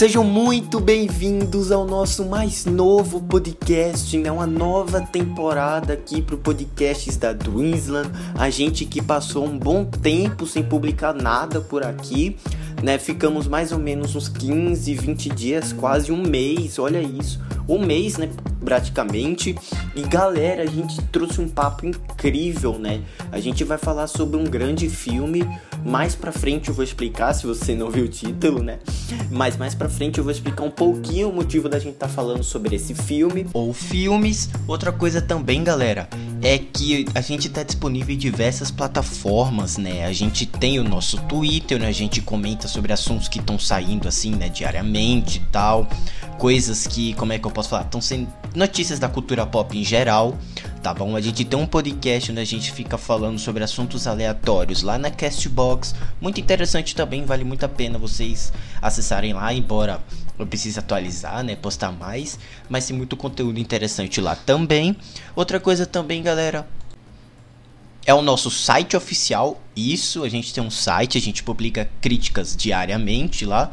Sejam muito bem-vindos ao nosso mais novo podcast, né? Uma nova temporada aqui pro podcasts da Dreamsland. A gente que passou um bom tempo sem publicar nada por aqui, né? Ficamos mais ou menos uns 15, 20 dias, quase um mês, olha isso. Um mês, né? Praticamente. E galera, a gente trouxe um papo incrível, né? A gente vai falar sobre um grande filme. Mais pra frente eu vou explicar, se você não viu o título, né? Mas mais pra frente eu vou explicar um pouquinho o motivo da gente estar tá falando sobre esse filme. Ou filmes. Outra coisa também, galera, é que a gente tá disponível em diversas plataformas, né? A gente tem o nosso Twitter, né? A gente comenta sobre assuntos que estão saindo assim, né? Diariamente e tal. Coisas que, como é que eu posso falar? Estão sendo notícias da cultura pop em geral tá bom? A gente tem um podcast onde a gente fica falando sobre assuntos aleatórios lá na Castbox. Muito interessante também, vale muito a pena vocês acessarem lá, embora eu precise atualizar, né? Postar mais, mas tem muito conteúdo interessante lá também. Outra coisa também, galera, é o nosso site oficial. Isso, a gente tem um site, a gente publica críticas diariamente lá.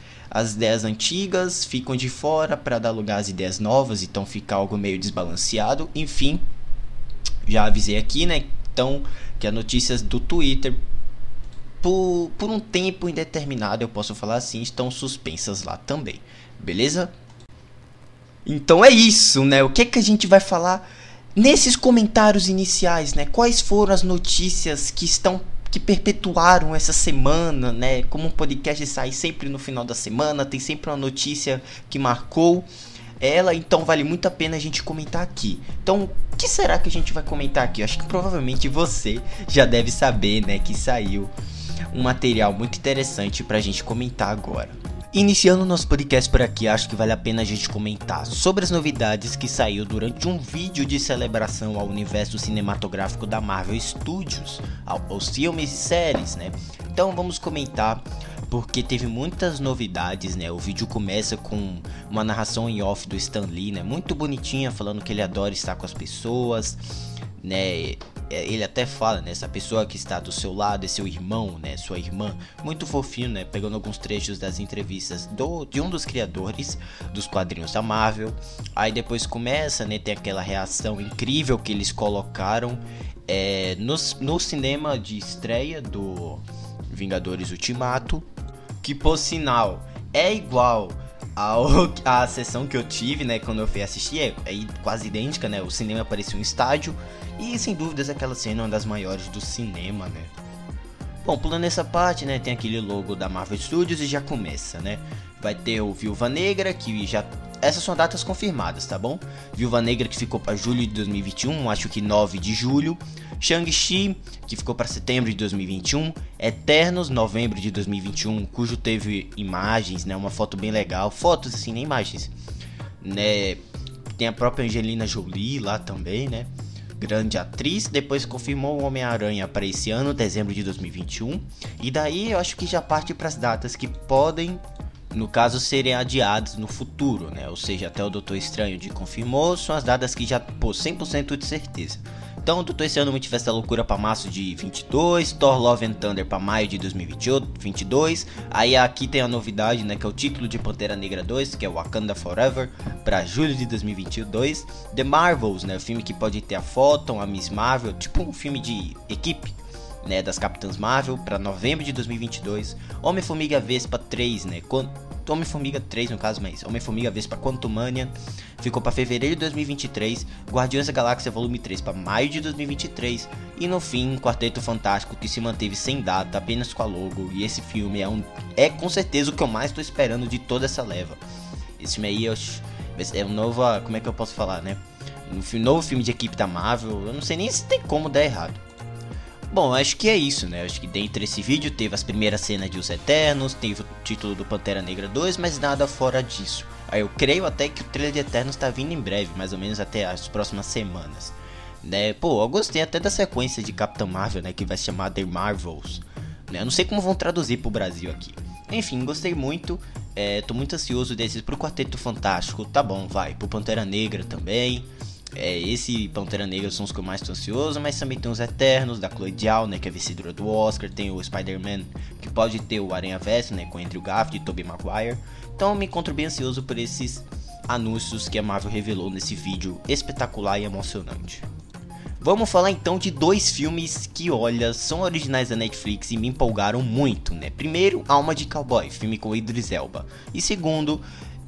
as ideias antigas ficam de fora para dar lugar às ideias novas, então fica algo meio desbalanceado. Enfim, já avisei aqui, né? Então, que as notícias do Twitter, por, por um tempo indeterminado, eu posso falar assim, estão suspensas lá também, beleza? Então é isso, né? O que, que a gente vai falar nesses comentários iniciais, né? Quais foram as notícias que estão que perpetuaram essa semana, né? Como um podcast sai sempre no final da semana, tem sempre uma notícia que marcou ela, então vale muito a pena a gente comentar aqui. Então, o que será que a gente vai comentar aqui? Eu acho que provavelmente você já deve saber, né, que saiu um material muito interessante pra gente comentar agora. Iniciando nosso podcast por aqui, acho que vale a pena a gente comentar sobre as novidades que saiu durante um vídeo de celebração ao universo cinematográfico da Marvel Studios, aos filmes e séries, né? Então vamos comentar porque teve muitas novidades, né? O vídeo começa com uma narração em off do Stan Lee, né? Muito bonitinha, falando que ele adora estar com as pessoas, né? Ele até fala, né? Essa pessoa que está do seu lado é seu irmão, né? Sua irmã. Muito fofinho, né? Pegando alguns trechos das entrevistas do, de um dos criadores dos quadrinhos da Marvel. Aí depois começa, né? Tem aquela reação incrível que eles colocaram é, no, no cinema de estreia do Vingadores Ultimato. Que por sinal é igual ao, a sessão que eu tive, né, quando eu fui assistir, é, é quase idêntica, né? O cinema parecia um estádio e sem dúvidas aquela cena é uma das maiores do cinema, né? Bom, pulando essa parte, né, tem aquele logo da Marvel Studios e já começa, né? Vai ter o Viúva Negra, que já... Essas são datas confirmadas, tá bom? Viúva Negra que ficou para julho de 2021, acho que 9 de julho. Shang-Chi, que ficou para setembro de 2021. Eternos, novembro de 2021, cujo teve imagens, né? Uma foto bem legal. Fotos assim, nem imagens. Né? Tem a própria Angelina Jolie lá também, né? grande atriz, depois confirmou o Homem-Aranha para esse ano, dezembro de 2021. E daí eu acho que já parte para as datas que podem, no caso, serem adiadas no futuro, né? Ou seja, até o Doutor Estranho de confirmou, são as datas que já, pô, 100% de certeza. Então, Doutor Estranho Multiverso da Loucura para março de 22, Thor Love and Thunder para maio de 2022. Aí aqui tem a novidade, né, que é o título de Pantera Negra 2, que é Wakanda Forever, para julho de 2022. The Marvels, né, o filme que pode ter a Photon, a Miss Marvel, tipo um filme de equipe, né, das Capitãs Marvel para novembro de 2022. Homem-Formiga Vespa 3, né? Homem-Formiga 3 no caso, mas Homem-Formiga Vespa Quantumania ficou para fevereiro de 2023, Guardiões da Galáxia Volume 3 para maio de 2023 e no fim Quarteto Fantástico que se manteve sem data, apenas com a logo. E esse filme é um é com certeza o que eu mais estou esperando de toda essa leva. Esse filme aí é um novo, como é que eu posso falar, né? Um novo filme de equipe da Marvel. Eu não sei nem se tem como dar errado. Bom, acho que é isso, né? Acho que dentro desse vídeo teve as primeiras cenas de Os Eternos, teve o título do Pantera Negra 2, mas nada fora disso. Eu creio até que o trailer de Eternos está vindo em breve, mais ou menos até as próximas semanas. Né? Pô, eu gostei até da sequência de Capitão Marvel, né? Que vai se chamar The Marvels. Né? Eu não sei como vão traduzir pro Brasil aqui. Enfim, gostei muito. É, tô muito ansioso desses pro Quarteto Fantástico. Tá bom, vai. Pro Pantera Negra também. É, esse Pantera Negra são os que eu mais tô ansioso, mas também tem os Eternos, da Chloe Zhao, né, que é vencedora do Oscar, tem o Spider-Man, que pode ter o Aranha Verso, né, com Andrew Garfield e Tobey Maguire. Então eu me encontro bem ansioso por esses anúncios que a Marvel revelou nesse vídeo espetacular e emocionante. Vamos falar então de dois filmes que, olha, são originais da Netflix e me empolgaram muito, né? Primeiro, Alma de Cowboy, filme com Idris Elba. E segundo,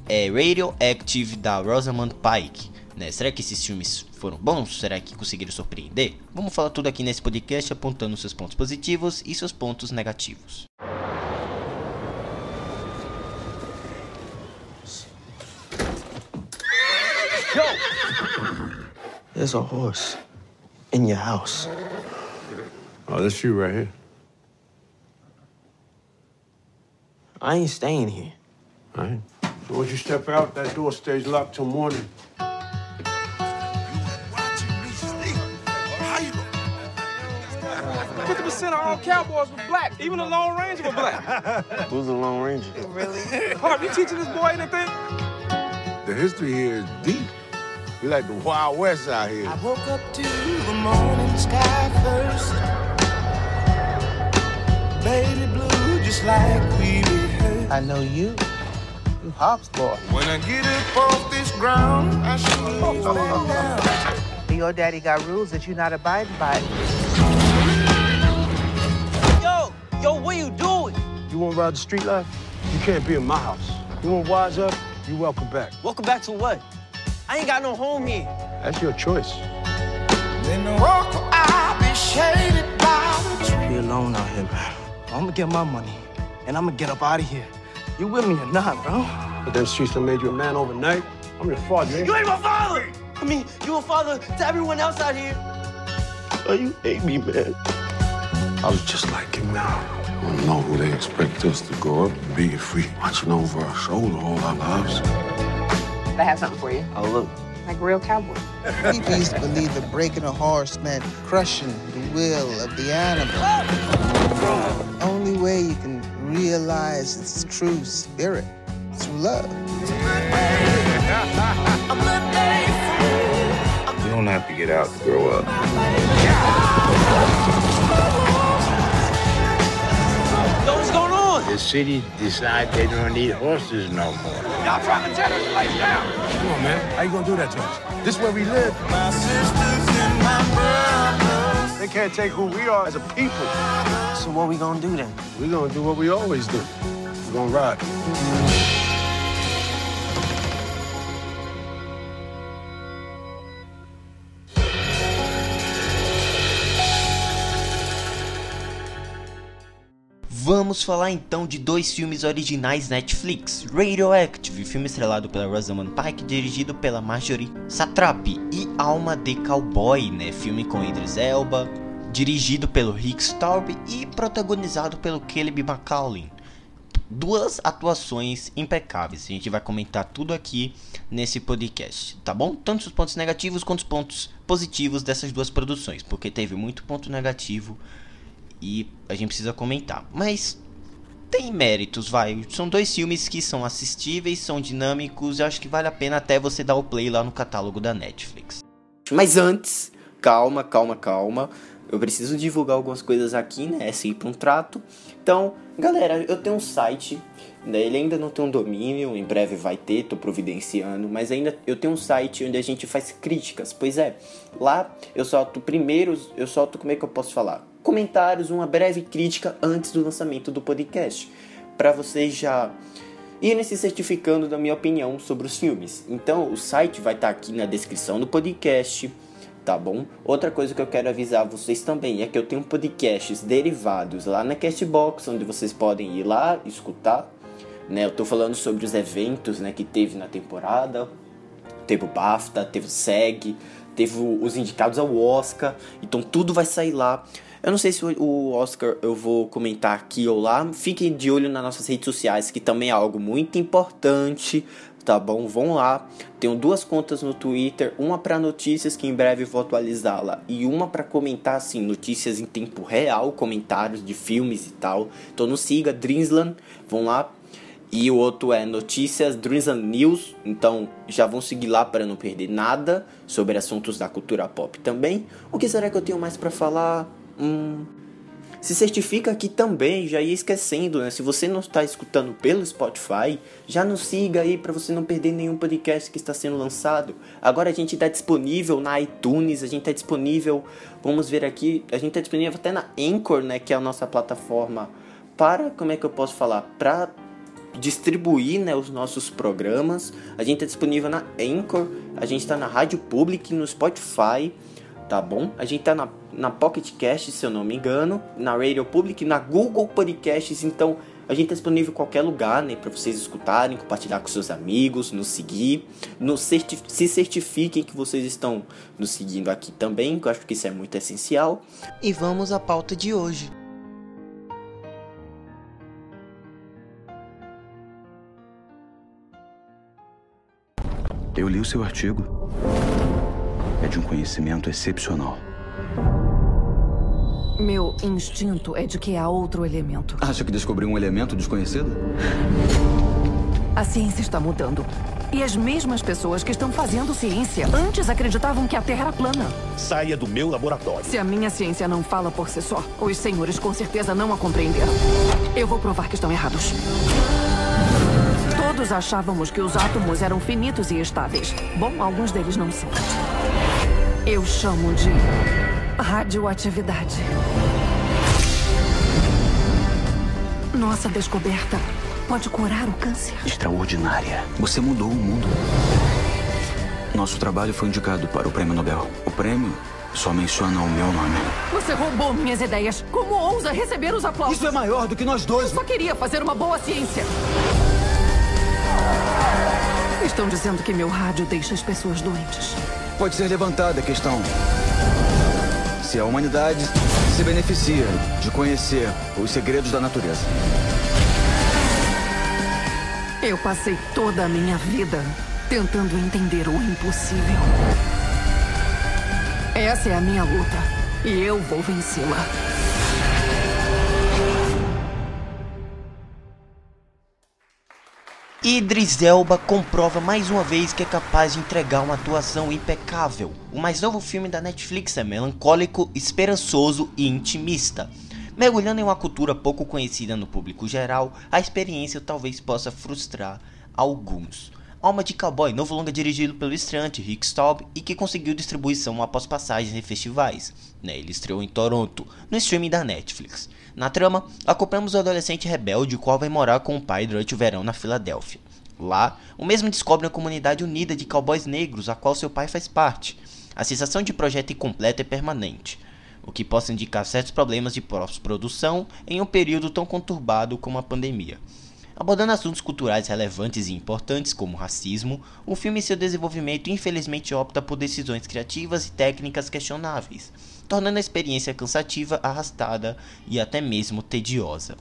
é Radioactive da Rosamund Pike, né? Será que esses filmes foram bons? Será que conseguiram surpreender? Vamos falar tudo aqui nesse podcast apontando seus pontos positivos e seus pontos negativos. There's a horse in your house. Oh, that's you right here. I ain't staying here. All right. So once you step out, that door stays locked till morning. Percent of all cowboys were black. Even the Lone Ranger were black. Who's the Lone Ranger? Really? Harp, you teaching this boy anything? The history here is deep. We like the Wild West out here. I woke up to the morning sky first. Baby blue, just like we rehearsed. I know you. You Hops boy. When I get up off this ground, I should oh, oh, oh, back down. Your daddy got rules that you're not abiding by. Yo, what are you doing? You want to ride the street life? You can't be in my house. You want to wise up? You welcome back. Welcome back to what? I ain't got no home here. That's your choice. Then walk I be shaded by the tree. Be alone out here, man. I'm gonna get my money, and I'm gonna get up out of here. You with me or not, bro? But them streets done made you a man overnight. I'm your father. You ain't my father! I mean, you a father to everyone else out here. Oh, you hate me, man. I was just like him now. I don't know who they expect us to grow up and be if we watching over our shoulder all our lives. I have something for you. Oh, look. Like real cowboy. People used to believe that breaking a horse meant crushing the will of the animal. The only way you can realize its true spirit is through love. You don't have to get out to grow up. The city decide they don't need horses no more. Y'all trying to tear this place down. Come on, man. How you gonna do that to us? This is where we live. My sisters and my brothers. They can't take who we are as a people. So what we gonna do then? we gonna do what we always do. we gonna ride. Vamos falar então de dois filmes originais Netflix: Radioactive, filme estrelado pela Rosamund Pike, dirigido pela Marjorie Satrapi, e Alma de Cowboy, né, filme com Idris Elba, dirigido pelo Rick Staub e protagonizado pelo Caleb McCauley. Duas atuações impecáveis. A gente vai comentar tudo aqui nesse podcast, tá bom? Tanto os pontos negativos quanto os pontos positivos dessas duas produções, porque teve muito ponto negativo e a gente precisa comentar. Mas tem méritos, vai. São dois filmes que são assistíveis, são dinâmicos, eu acho que vale a pena até você dar o play lá no catálogo da Netflix. Mas antes, calma, calma, calma. Eu preciso divulgar algumas coisas aqui, né? É sempre um trato. Então, galera, eu tenho um site, né? ele ainda não tem um domínio, em breve vai ter, tô providenciando, mas ainda eu tenho um site onde a gente faz críticas. Pois é, lá eu solto primeiro, eu solto como é que eu posso falar? Comentários, uma breve crítica antes do lançamento do podcast, para vocês já irem se certificando da minha opinião sobre os filmes. Então, o site vai estar tá aqui na descrição do podcast tá bom? Outra coisa que eu quero avisar vocês também é que eu tenho podcasts derivados lá na Castbox, onde vocês podem ir lá escutar, né? Eu tô falando sobre os eventos, né, que teve na temporada. Teve o BAFTA, teve o SEG, teve os indicados ao Oscar, então tudo vai sair lá. Eu não sei se o Oscar eu vou comentar aqui ou lá. Fiquem de olho nas nossas redes sociais, que também é algo muito importante tá bom? Vão lá. Tenho duas contas no Twitter, uma para notícias que em breve vou atualizá-la e uma para comentar assim notícias em tempo real, comentários de filmes e tal. Então não siga Dreamsland, vão lá. E o outro é notícias Dreamsland News, então já vão seguir lá para não perder nada sobre assuntos da cultura pop também. O que será que eu tenho mais para falar? Hum, se certifica aqui também, já ia esquecendo, né? Se você não está escutando pelo Spotify, já nos siga aí para você não perder nenhum podcast que está sendo lançado. Agora a gente está disponível na iTunes, a gente está disponível, vamos ver aqui, a gente está disponível até na Anchor, né? Que é a nossa plataforma para, como é que eu posso falar? Para distribuir né, os nossos programas. A gente está disponível na Anchor, a gente está na Rádio Public, no Spotify tá bom? A gente tá na, na Pocket Cast, se eu não me engano, na Radio Public, na Google Podcasts, então a gente tá disponível em qualquer lugar, né, para vocês escutarem, compartilhar com seus amigos, nos seguir, nos certif se certifiquem que vocês estão nos seguindo aqui também, que eu acho que isso é muito essencial. E vamos à pauta de hoje. Eu li o seu artigo é de um conhecimento excepcional. Meu instinto é de que há outro elemento. Acha que descobriu um elemento desconhecido? A ciência está mudando. E as mesmas pessoas que estão fazendo ciência antes acreditavam que a Terra era plana. Saia do meu laboratório. Se a minha ciência não fala por si só, os senhores com certeza não a compreenderam. Eu vou provar que estão errados. Todos achávamos que os átomos eram finitos e estáveis. Bom, alguns deles não são. Eu chamo de radioatividade. Nossa descoberta pode curar o câncer. Extraordinária. Você mudou o mundo. Nosso trabalho foi indicado para o prêmio Nobel. O prêmio só menciona o meu nome. Você roubou minhas ideias. Como ousa receber os aplausos? Isso é maior do que nós dois. Eu só queria fazer uma boa ciência. Estão dizendo que meu rádio deixa as pessoas doentes pode ser levantada a questão se a humanidade se beneficia de conhecer os segredos da natureza. Eu passei toda a minha vida tentando entender o impossível. Essa é a minha luta e eu vou vencê-la. Idris Elba comprova mais uma vez que é capaz de entregar uma atuação impecável. O mais novo filme da Netflix é melancólico, esperançoso e intimista. Mergulhando em uma cultura pouco conhecida no público geral, a experiência talvez possa frustrar alguns. Alma de Cowboy, novo longa dirigido pelo estreante Rick Staub e que conseguiu distribuição após passagens em festivais. Né, ele estreou em Toronto, no streaming da Netflix. Na trama, acompanhamos o adolescente rebelde, o qual vai morar com o pai durante o verão na Filadélfia. Lá, o mesmo descobre uma comunidade unida de cowboys negros, a qual seu pai faz parte. A sensação de projeto incompleto é permanente, o que possa indicar certos problemas de pós-produção em um período tão conturbado como a pandemia. Abordando assuntos culturais relevantes e importantes como racismo, o filme e seu desenvolvimento infelizmente opta por decisões criativas e técnicas questionáveis tornando a experiência cansativa, arrastada e até mesmo tediosa.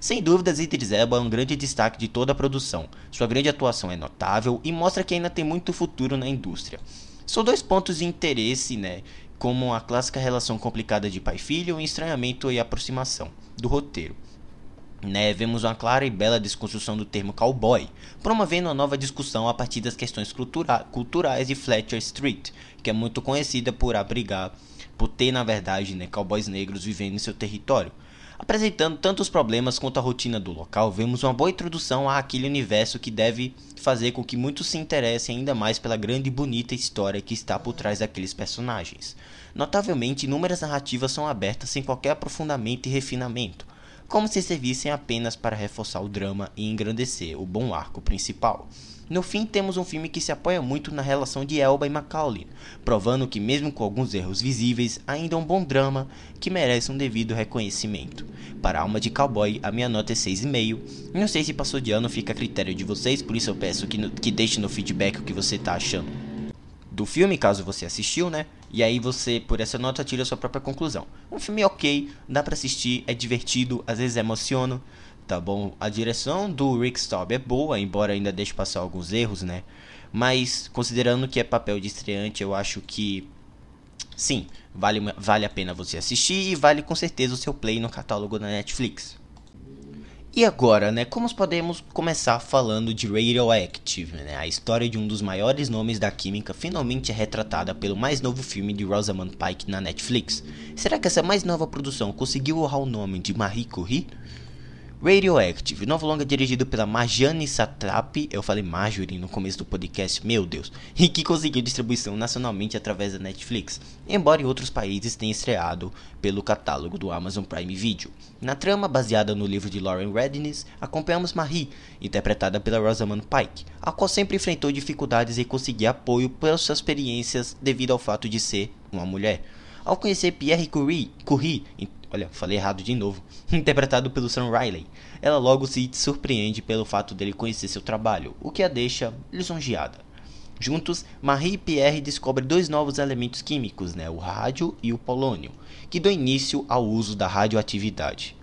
Sem dúvidas, Idris Elba é um grande destaque de toda a produção. Sua grande atuação é notável e mostra que ainda tem muito futuro na indústria. São dois pontos de interesse, né, como a clássica relação complicada de pai e filho, estranhamento e aproximação do roteiro. Né, vemos uma clara e bela desconstrução do termo cowboy, promovendo uma nova discussão a partir das questões cultura culturais de Fletcher Street, que é muito conhecida por abrigar por ter na verdade, né, cowboys negros vivendo em seu território. Apresentando tanto os problemas quanto a rotina do local, vemos uma boa introdução àquele universo que deve fazer com que muitos se interessem ainda mais pela grande e bonita história que está por trás daqueles personagens. Notavelmente, inúmeras narrativas são abertas sem qualquer aprofundamento e refinamento, como se servissem apenas para reforçar o drama e engrandecer o bom arco principal. No fim, temos um filme que se apoia muito na relação de Elba e Macaulay, provando que, mesmo com alguns erros visíveis, ainda é um bom drama que merece um devido reconhecimento. Para Alma de Cowboy, a minha nota é 6,5. Não sei se passou de ano, fica a critério de vocês, por isso eu peço que, no, que deixe no feedback o que você está achando do filme, caso você assistiu, né? E aí você, por essa nota, tira a sua própria conclusão. Um filme ok, dá para assistir, é divertido, às vezes emociona, tá bom? A direção do Rick Staub é boa, embora ainda deixe passar alguns erros, né? Mas considerando que é papel de estreante, eu acho que sim, vale, vale a pena você assistir e vale com certeza o seu play no catálogo da Netflix. E agora, né, como podemos começar falando de Radioactive, né? A história de um dos maiores nomes da química finalmente é retratada pelo mais novo filme de Rosamund Pike na Netflix. Será que essa mais nova produção conseguiu honrar o nome de Marie Curie? Radioactive, novo longa dirigido pela Marjane Satrapi, eu falei Marjorie no começo do podcast, meu Deus, e que conseguiu distribuição nacionalmente através da Netflix, embora em outros países tenha estreado pelo catálogo do Amazon Prime Video. Na trama, baseada no livro de Lauren Redness, acompanhamos Marie, interpretada pela Rosamund Pike, a qual sempre enfrentou dificuldades em conseguir apoio pelas suas experiências devido ao fato de ser uma mulher. Ao conhecer Pierre Curie, Curie olha, falei errado de novo, interpretado pelo Sam Riley. Ela logo se surpreende pelo fato dele conhecer seu trabalho, o que a deixa lisonjeada. Juntos, Marie e Pierre descobrem dois novos elementos químicos, né, o rádio e o polônio, que dão início ao uso da radioatividade.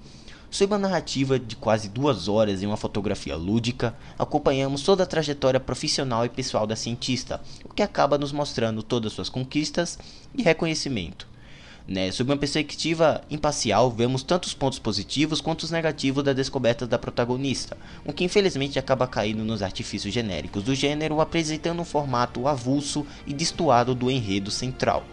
Sob uma narrativa de quase duas horas e uma fotografia lúdica, acompanhamos toda a trajetória profissional e pessoal da cientista, o que acaba nos mostrando todas suas conquistas e reconhecimento. Né? Sob uma perspectiva imparcial, vemos tanto os pontos positivos quanto os negativos da descoberta da protagonista, o que infelizmente acaba caindo nos artifícios genéricos do gênero, apresentando um formato avulso e destoado do enredo central.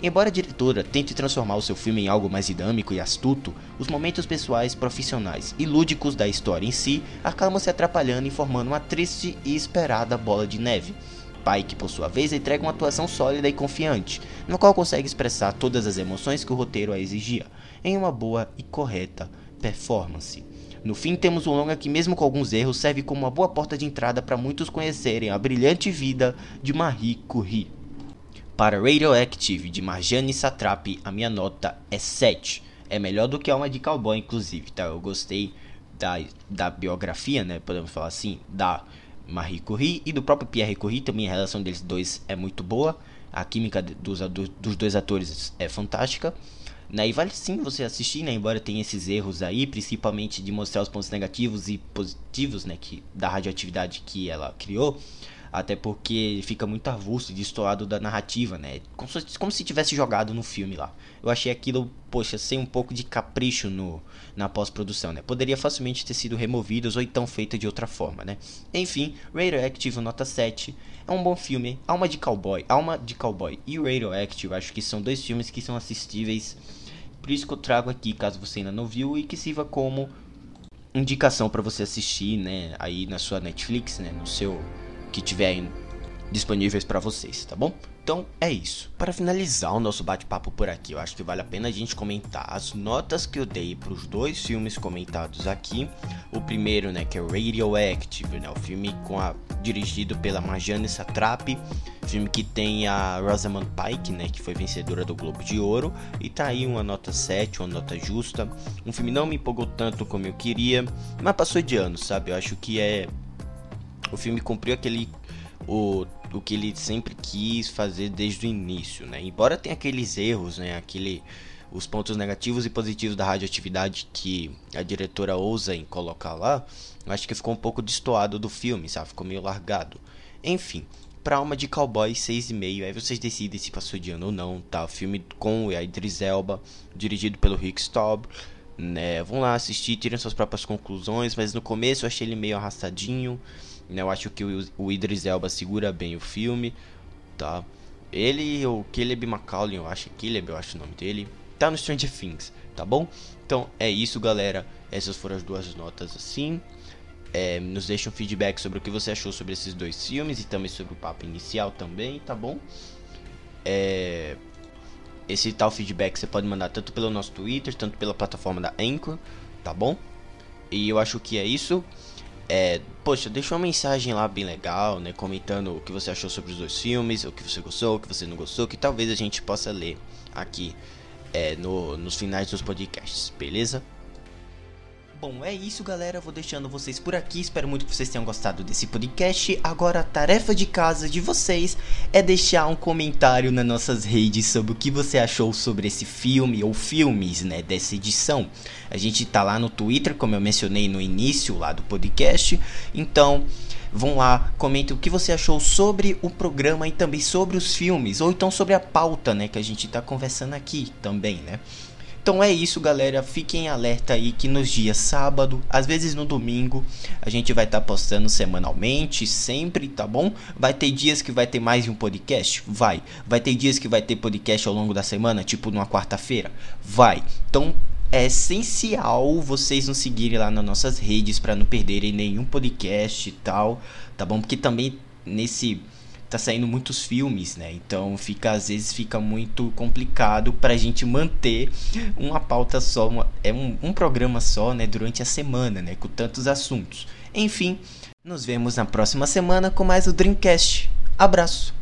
Embora a diretora tente transformar o seu filme em algo mais dinâmico e astuto, os momentos pessoais, profissionais e lúdicos da história em si acabam se atrapalhando e formando uma triste e esperada bola de neve Pike, por sua vez, entrega uma atuação sólida e confiante, no qual consegue expressar todas as emoções que o roteiro a exigia, em uma boa e correta performance. No fim, temos um longa que, mesmo com alguns erros, serve como uma boa porta de entrada para muitos conhecerem a brilhante vida de Marie Curie. Para Radioactive, de Marjane Satrapi, a minha nota é 7. É melhor do que a uma de Cowboy, inclusive, tá? Eu gostei da, da biografia, né? Podemos falar assim, da Marie Curie e do próprio Pierre Curie, também a relação deles dois é muito boa. A química dos, dos dois atores é fantástica. Né? E vale sim você assistir, né? embora tenha esses erros aí, principalmente de mostrar os pontos negativos e positivos né? que, da radioatividade que ela criou. Até porque fica muito avulso e destoado da narrativa, né? Como se, como se tivesse jogado no filme lá. Eu achei aquilo, poxa, sem um pouco de capricho no, na pós-produção, né? Poderia facilmente ter sido removidos ou então feito de outra forma, né? Enfim, Radioactive nota 7. É um bom filme, Alma de Cowboy, Alma de Cowboy e Radioactive, acho que são dois filmes que são assistíveis. Por isso que eu trago aqui, caso você ainda não viu, e que sirva como indicação para você assistir, né, aí na sua Netflix, né, no seu que tiverem disponíveis para vocês, tá bom? Então é isso. Para finalizar o nosso bate-papo por aqui, eu acho que vale a pena a gente comentar as notas que eu dei para os dois filmes comentados aqui. O primeiro, né, que é Radioactive, né, o filme com a dirigido pela Marjane Satrapi, filme que tem a Rosamund Pike, né, que foi vencedora do Globo de Ouro, e tá aí uma nota 7, uma nota justa. Um filme não me empolgou tanto como eu queria, mas passou de ano, sabe? Eu acho que é o filme cumpriu aquele o, o que ele sempre quis fazer desde o início, né? Embora tenha aqueles erros, né? Aquele os pontos negativos e positivos da radioatividade que a diretora ousa em colocar lá, eu acho que ficou um pouco destoado do filme, sabe? Ficou meio largado. Enfim, pra Alma de Cowboy 6,5, aí vocês decidem se passou de ano ou não, tá? O filme com a Idris Elba, dirigido pelo Rick Staub, né? Vão lá assistir, tirem suas próprias conclusões, mas no começo eu achei ele meio arrastadinho, né? Eu acho que o, o Idris Elba segura bem o filme, tá? Ele, o Caleb McCallum, eu acho, Caleb, eu acho o nome dele, tá no Stranger Things, tá bom? Então é isso, galera. Essas foram as duas notas assim. É, nos deixa um feedback sobre o que você achou sobre esses dois filmes e também sobre o papo inicial também, tá bom? É, esse tal feedback você pode mandar tanto pelo nosso Twitter, tanto pela plataforma da Anchor, tá bom? E eu acho que é isso. É, poxa, deixa uma mensagem lá bem legal, né? Comentando o que você achou sobre os dois filmes, o que você gostou, o que você não gostou, que talvez a gente possa ler aqui é, no, nos finais dos podcasts, beleza? Bom, é isso, galera. Vou deixando vocês por aqui. Espero muito que vocês tenham gostado desse podcast. Agora, a tarefa de casa de vocês é deixar um comentário nas nossas redes sobre o que você achou sobre esse filme ou filmes, né, dessa edição. A gente tá lá no Twitter, como eu mencionei no início lá do podcast. Então, vão lá, comentem o que você achou sobre o programa e também sobre os filmes, ou então sobre a pauta, né, que a gente tá conversando aqui também, né? Então é isso, galera. Fiquem alerta aí que nos dias sábado, às vezes no domingo, a gente vai estar tá postando semanalmente, sempre, tá bom? Vai ter dias que vai ter mais de um podcast? Vai. Vai ter dias que vai ter podcast ao longo da semana, tipo numa quarta-feira? Vai. Então é essencial vocês nos seguirem lá nas nossas redes para não perderem nenhum podcast e tal, tá bom? Porque também nesse tá saindo muitos filmes, né? Então fica às vezes fica muito complicado pra gente manter uma pauta só, uma, é um, um programa só, né, durante a semana, né, com tantos assuntos. Enfim, nos vemos na próxima semana com mais o Dreamcast. Abraço.